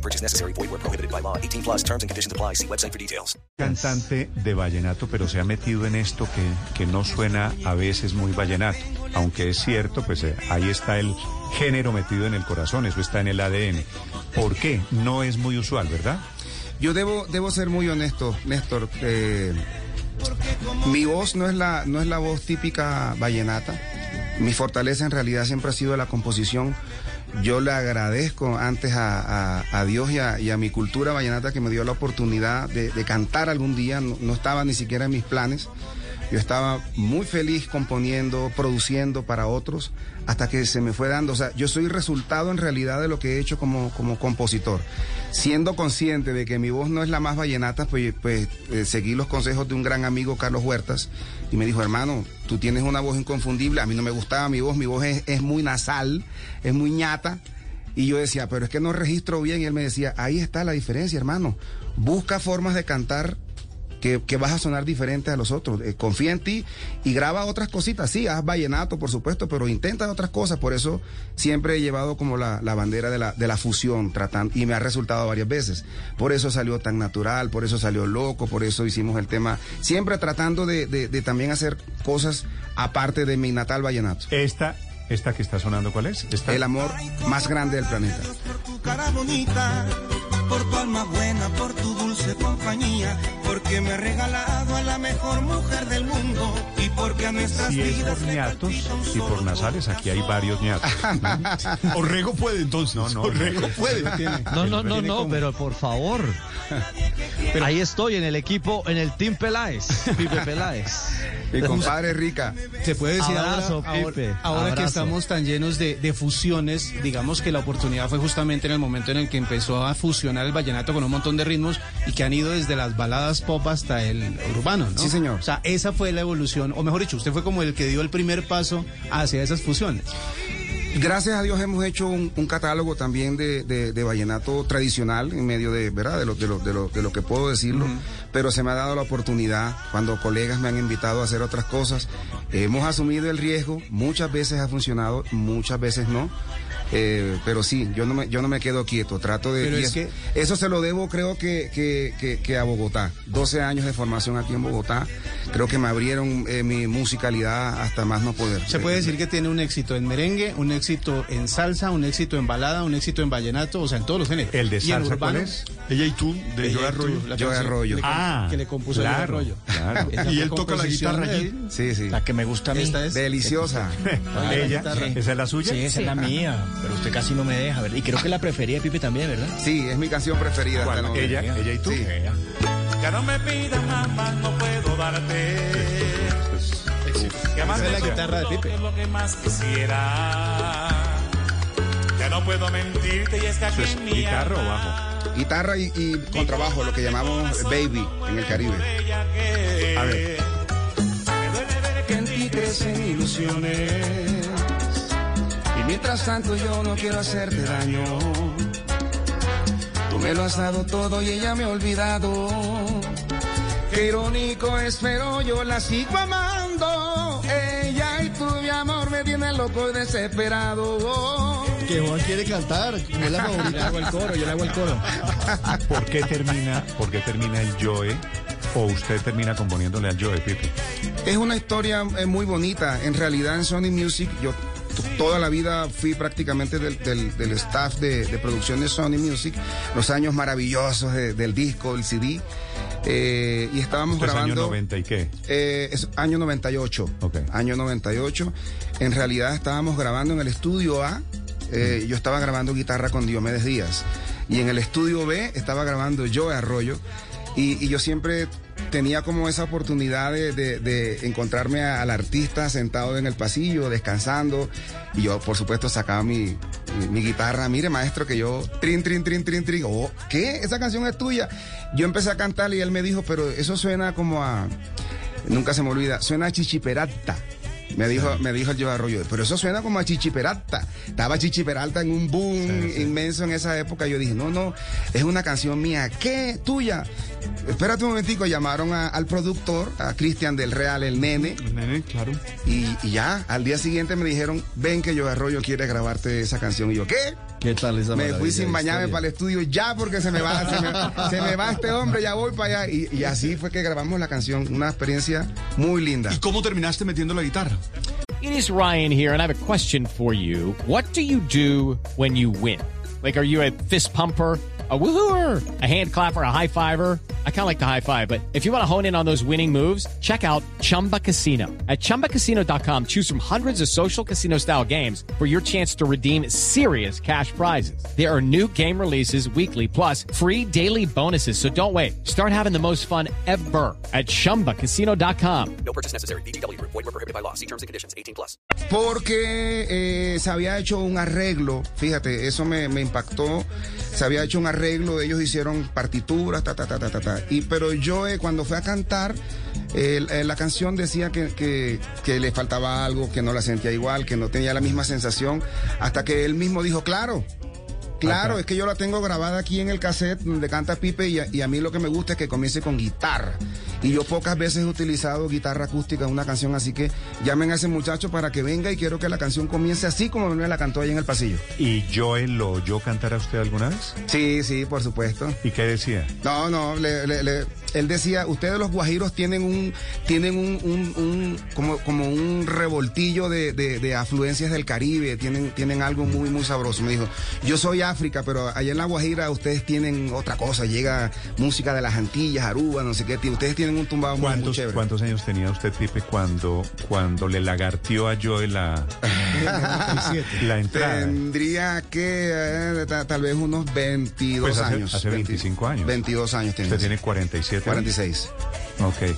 No purchase necessary. Void where prohibited by law. 18 plus terms and conditions apply. See website for details. Cantante de vallenato, pero se ha metido en esto que, que no suena a veces muy vallenato. Aunque es cierto, pues eh, ahí está el género metido en el corazón, eso está en el ADN. ¿Por qué? No es muy usual, ¿verdad? Yo debo, debo ser muy honesto, Néstor. eh, mi voz no es, la, no es la voz típica vallenata. Mi fortaleza en realidad siempre ha sido la composición. Yo le agradezco antes a, a- Dios y a, mi cultura vallenata que me dio la oportunidad de, cantar algún día. No estaba ni siquiera en mis planes. Yo estaba muy feliz componiendo, produciendo para otros, hasta que se me fue dando. O sea, yo soy resultado en realidad de lo que he hecho como, como compositor. Siendo consciente de que mi voz no es la más vallenata, pues, pues eh, seguí los consejos de un gran amigo, Carlos Huertas, y me dijo, hermano, tú tienes una voz inconfundible. A mí no me gustaba mi voz, mi voz es, es muy nasal, es muy ñata. Y yo decía, pero es que no registro bien. Y él me decía, ahí está la diferencia, hermano. Busca formas de cantar que, que vas a sonar diferente a los otros. Eh, confía en ti y graba otras cositas. Sí, haz vallenato, por supuesto, pero intenta otras cosas. Por eso siempre he llevado como la, la bandera de la, de la fusión tratando, y me ha resultado varias veces. Por eso salió tan natural, por eso salió loco, por eso hicimos el tema. Siempre tratando de, de- de también hacer cosas aparte de mi natal vallenato. Esta, esta que está sonando, ¿cuál es? Esta. El amor más grande del planeta. Por tu alma buena, por tu dulce compañía, porque me ha regalado a la mejor mujer del mundo y porque a nuestras Si es vidas por ñatos y por nasales, aquí hay varios ñatos. Orrego puede entonces. No, no, Orrego no. puede. No, no, no, no, pero por favor. Ahí estoy en el equipo, en el Team Peláez, Pipe Peláez. Mi compadre Rica. Se puede decir Abrazo, ahora, Pipe, ahora, que estamos tan llenos de, de fusiones, digamos que la oportunidad fue justamente en el momento en el que empezó a fusionar el vallenato con un montón de ritmos y que han ido desde las baladas pop hasta el urbano, ¿no? Sí, señor. O sea, esa fue la evolución, o mejor dicho, usted fue como el que dio el primer paso hacia esas fusiones. Gracias a Dios hemos hecho un, un catálogo también de, de- de vallenato tradicional en medio de, ¿verdad? De lo, de lo, de lo, de lo que puedo decirlo, pero se me ha dado la oportunidad cuando colegas me han invitado a hacer otras cosas. Hemos asumido el riesgo, muchas veces ha funcionado, muchas veces no. Eh, pero sí, yo no me, yo no me quedo quieto, trato de... Pero es es- que- Eso se lo debo creo que, que, que- que a Bogotá. 12 años de formación aquí en Bogotá. Creo que me abrieron eh, mi musicalidad hasta más no poder. Se puede decir que tiene un éxito en merengue, un éxito en salsa, un éxito en balada, un éxito en vallenato, o sea, en todos los géneros. ¿El de salsa cuál es? Ella y tú, de Ella Joe y Arroyo. canción Arroyo. Ah, que le compuso claro, Arroyo. claro. Y él toca la guitarra allí. Sí, sí. La que me gusta a mí. Esta es. Deliciosa. ¿Ella? ¿Esa es la suya? Sí, esa es la mía, pero usted casi no me deja, ¿verdad? Y creo que la prefería de Pipe también, ¿verdad? Sí, es mi canción preferida. hasta el momento. ¿Ella? ¿Ella y tú? Sí. Ya no me pidas más, no puedo darte. Que Esa es la guitarra de Pipe. Es lo que más quisiera. Ya no puedo mentirte y es que aquí ¿Eso es en mi guitarra o bajo? Guitarra y, y contrabajo, lo que llamamos baby en el Caribe. A ver. Me duele ver que en ti crecen ilusiones. Mientras tanto yo no quiero hacerte daño. Tú me lo has dado todo y ella me ha olvidado. Qué irónico es, pero yo la sigo amando. Ella y tú, mi amor, me tienen loco y desesperado. Que Juan quiere cantar. es la Yo le favorita. hago el coro, yo le hago el coro. ¿Por qué termina, por qué termina el Joe? ¿O usted termina componiéndole al Joe, Pipe? Es una historia eh, muy bonita. En realidad en Sony Music yo toda la vida fui prácticamente del, del- del staff de, de producción de Sony Music, los años maravillosos de- del disco, el CD. eh, y estábamos Esto es año grabando... 90 y qué? Eh, es año 98. Ok. Año 98. En realidad estábamos grabando en el estudio A. eh, yo estaba grabando guitarra con Diomedes Díaz. Y en el estudio B estaba grabando Joe Arroyo. Y, y yo siempre tenía como esa oportunidad de, de- encontrarme al artista sentado en el pasillo, descansando. Y yo, por supuesto, sacaba mi, mi, mi guitarra. Mire, maestro, que yo, trin, trin, trin, trin, trin. Oh, ¿qué? Esa canción es tuya. Yo empecé a cantar y él me dijo, pero eso suena como a. Nunca se me olvida, suena a chichiperata. Me dijo, me dijo el Joe Arroyo, pero eso suena como a Chichi Peralta. Estaba Chichi Peralta en un boom inmenso en esa época. Yo dije, no, no, es una canción mía. ¿Qué? ¿Tuya? Espérate un momentico, llamaron a- al productor, a Cristian del Real, el nene, El nene, claro. y, y ya, al día siguiente me dijeron, ven que Joe Arroyo quiere grabarte esa canción. Y yo, ¿qué? ¿Qué tal esa Me fui sin bañarme para el estudio ya porque se me va, se me, se me va este hombre, ya voy para allá. Y, y así fue que grabamos la canción, una experiencia muy linda. ¿Y cómo terminaste metiendo la guitarra? It is Ryan here, and I have a question for you. What do you do when you win? Like, are you a fist pumper? A woohooer, a hand clapper, a high fiver. I kind of like the high five, but if you want to hone in on those winning moves, check out Chumba Casino. At chumbacasino.com, choose from hundreds of social casino style games for your chance to redeem serious cash prizes. There are new game releases weekly, plus free daily bonuses. So don't wait. Start having the most fun ever at chumbacasino.com. No purchase necessary. VGW Group. Void were prohibited by law. See terms and conditions. 18 plus. Porque eh, se había hecho un arreglo, fíjate, eso me, me impactó. Se había hecho un arreglo, ellos hicieron partituras, ta, ta, ta, ta, ta, ta. Y, pero yo eh, cuando fui a cantar, eh, la canción decía que, que, que le faltaba algo, que no la sentía igual, que no tenía la misma sensación, hasta que él mismo dijo, claro. Claro, es que yo la tengo grabada aquí en el cassette donde canta Pipe y a, y a mí lo que me gusta es que comience con guitarra. Y yo pocas veces he utilizado guitarra acústica en una canción, así que llamen a ese muchacho para que venga y quiero que la canción comience así como me la cantó ahí en el pasillo. ¿Y Joel lo oyó cantar a usted alguna vez? Sí, sí, por supuesto. ¿Y qué decía? No, no, le- le- le- él decía, ustedes los guajiros tienen un, tienen un, un- un- como, como un revoltillo de, de- de afluencias del Caribe, tienen, tienen algo muy, muy sabroso. Me dijo, yo soy África, pero allá en la Guajira ustedes tienen otra cosa, llega música de las Antillas, Aruba, no sé qué, ustedes tienen un tumbado muy, muy ¿Cuántos, chévere. ¿Cuántos años tenía usted, Pipe, cuando, cuando le lagartió a Joel la, la entrada? Tendría que eh, ta- tal vez unos 22 Pues hace- años. hace 25 años. 22 años tiene. Usted tiene 47 46. Ok.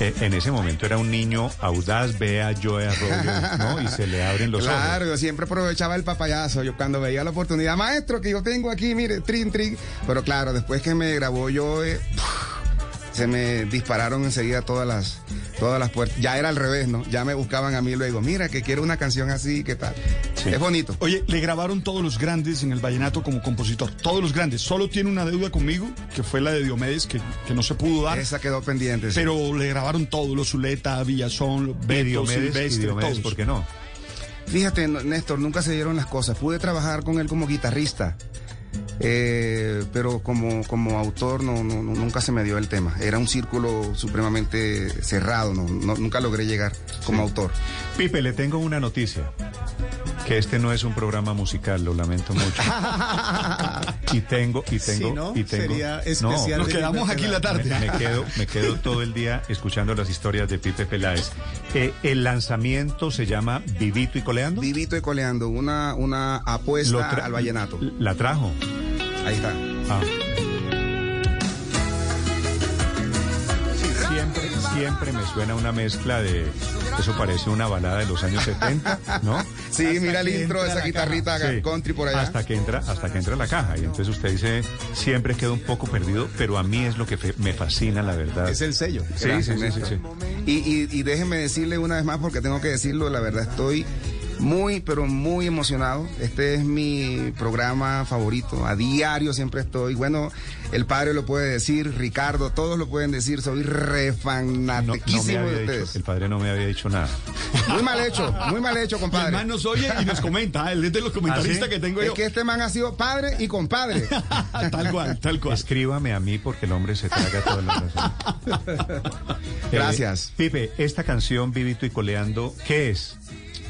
Eh, en ese momento era un niño audaz, ve a Joe Arroyo, ¿no? Y se le abren los Claro, ojos. yo siempre aprovechaba el papayazo. Yo cuando veía la oportunidad, maestro, que yo tengo aquí, mire, trin, trin. Pero claro, después que me grabó yo, eh, se me dispararon enseguida todas las, todas las puertas. Ya era al revés, ¿no? Ya me buscaban a mí luego, mira, que quiero una canción así, ¿qué tal? Es bonito. Oye, le grabaron todos los grandes en el vallenato como compositor. Todos los grandes. Solo tiene una deuda conmigo, que fue la de Diomedes, que, que no se pudo dar. Esa quedó pendiente. sí. Pero le grabaron todos, los Zuleta, Villazón, Beto, Diomedes, y Silvestre, Diomedes, todos. ¿por qué no? Fíjate, Néstor, nunca se dieron las cosas. Pude trabajar con él como guitarrista, eh, pero como, como autor no, no- no- nunca se me dio el tema. Era un círculo supremamente cerrado, no, no- nunca logré llegar como autor. Pipe, le tengo una noticia. Que este no es un programa musical, lo lamento mucho. y tengo, y tengo, Sí, ¿no? y tengo. Sería No, especial Nos de quedamos aquí la tarde. Me, me quedo, me quedo todo el día escuchando las historias de Pipe Peláez. Eh, el lanzamiento se llama Vivito y Coleando. Vivito y coleando, una, una apuesta al vallenato. La trajo. Ahí está. Ah. Siempre, siempre me suena una mezcla de. Eso parece una balada de los años 70, ¿no? Sí, mira el intro de esa guitarrita Sí. country por allá. Hasta que entra, hasta que entra la caja. Y entonces usted dice, siempre quedo un poco perdido, pero a mí es lo que fe- me fascina, la verdad. Es el sello. Sí, Gracias, sí, sí, sí. Y, y, y déjenme decirle una vez más, porque tengo que decirlo, la verdad estoy muy, pero muy emocionado. Este es mi programa favorito. A diario siempre estoy. Bueno, el padre lo puede decir, Ricardo, todos lo pueden decir. Soy re No, no de dicho- ustedes. el padre no me había dicho nada. Muy mal hecho, muy mal hecho, Y el compadre. man nos oye y nos comenta. Él es de los comentaristas ¿Ah, sí? que tengo Es yo. que este man ha sido padre y compadre. tal cual, tal cual. Escríbame a mí porque el hombre se traga todas las razones. Gracias. Eh, Pipe, esta canción, Vivito y Coleando, ¿qué es?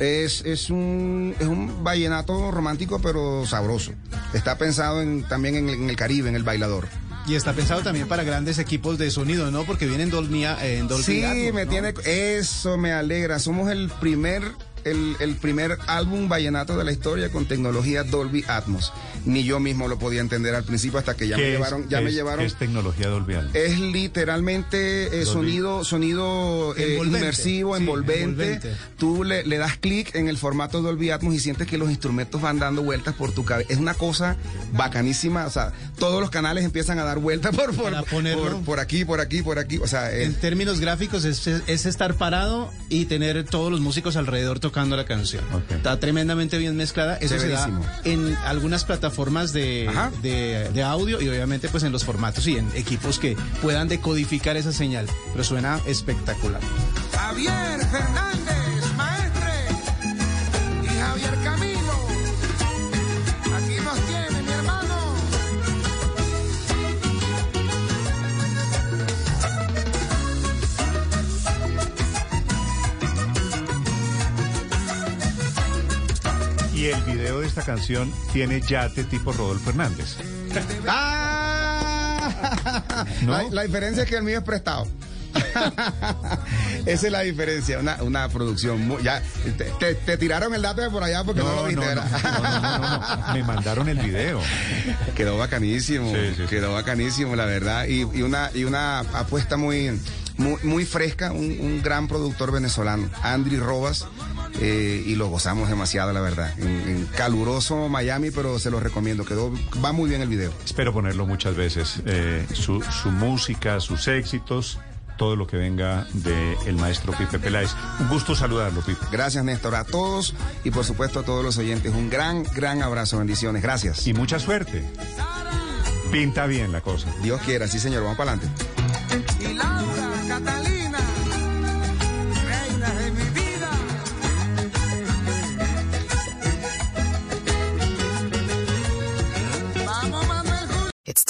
Es, es, un, es un vallenato romántico, pero sabroso. Está pensado en, también en, en el Caribe, en el bailador. Y está pensado también para grandes equipos de sonido, ¿no? Porque viene en Dolby, en Dolby Sí, Atmos, me tiene. Eso me alegra. Somos el primer el, el primer álbum vallenato de la historia con tecnología Dolby Atmos. Ni yo mismo lo podía entender al principio hasta que ya me ¿Qué es- llevaron, ya me es- llevaron. qué es tecnología Dolby Atmos? Es literalmente eh, sonido, sonido eh, Envolvente. inmersivo, Sí, envolvente. envolvente. Tú le, le das clic en el formato Dolby Atmos y sientes que los instrumentos van dando vueltas por tu cabeza. Es una cosa bacanísima. O sea, todos los canales empiezan a dar vueltas por, por, aquí, por aquí, por aquí. O sea, En términos gráficos es, es estar parado y tener todos los músicos alrededor tocando la canción. Está tremendamente bien mezclada. Eso se da en algunas plataformas de, de, de audio y obviamente pues en los formatos y en equipos que puedan decodificar esa señal. Pero suena espectacular. Esta canción tiene yate tipo Rodolfo Hernández. ¡Ah! ¿No? La, la diferencia es que el mío es prestado. Esa es la diferencia, una, una producción. muy- ya, te, te- te tiraron el dato de por allá porque no, lo viste. no. Me mandaron el video. Quedó bacanísimo, Sí, sí, sí. quedó bacanísimo, la verdad. Y, y una, y una apuesta muy, muy, muy fresca, un, un gran productor venezolano, Andri Robas. Eh, y lo gozamos demasiado, la verdad. En, en caluroso Miami, pero se lo recomiendo. Quedó, va muy bien el video. Espero ponerlo muchas veces. Eh, su, su música, sus éxitos, todo lo que venga del el maestro Pipe Peláez. Un gusto saludarlo, Pipe. Gracias, Néstor, a todos y por supuesto a todos los oyentes. Un gran, gran abrazo, bendiciones. Gracias. Y mucha suerte. Pinta bien la cosa. Dios quiera, sí, señor. Vamos para adelante.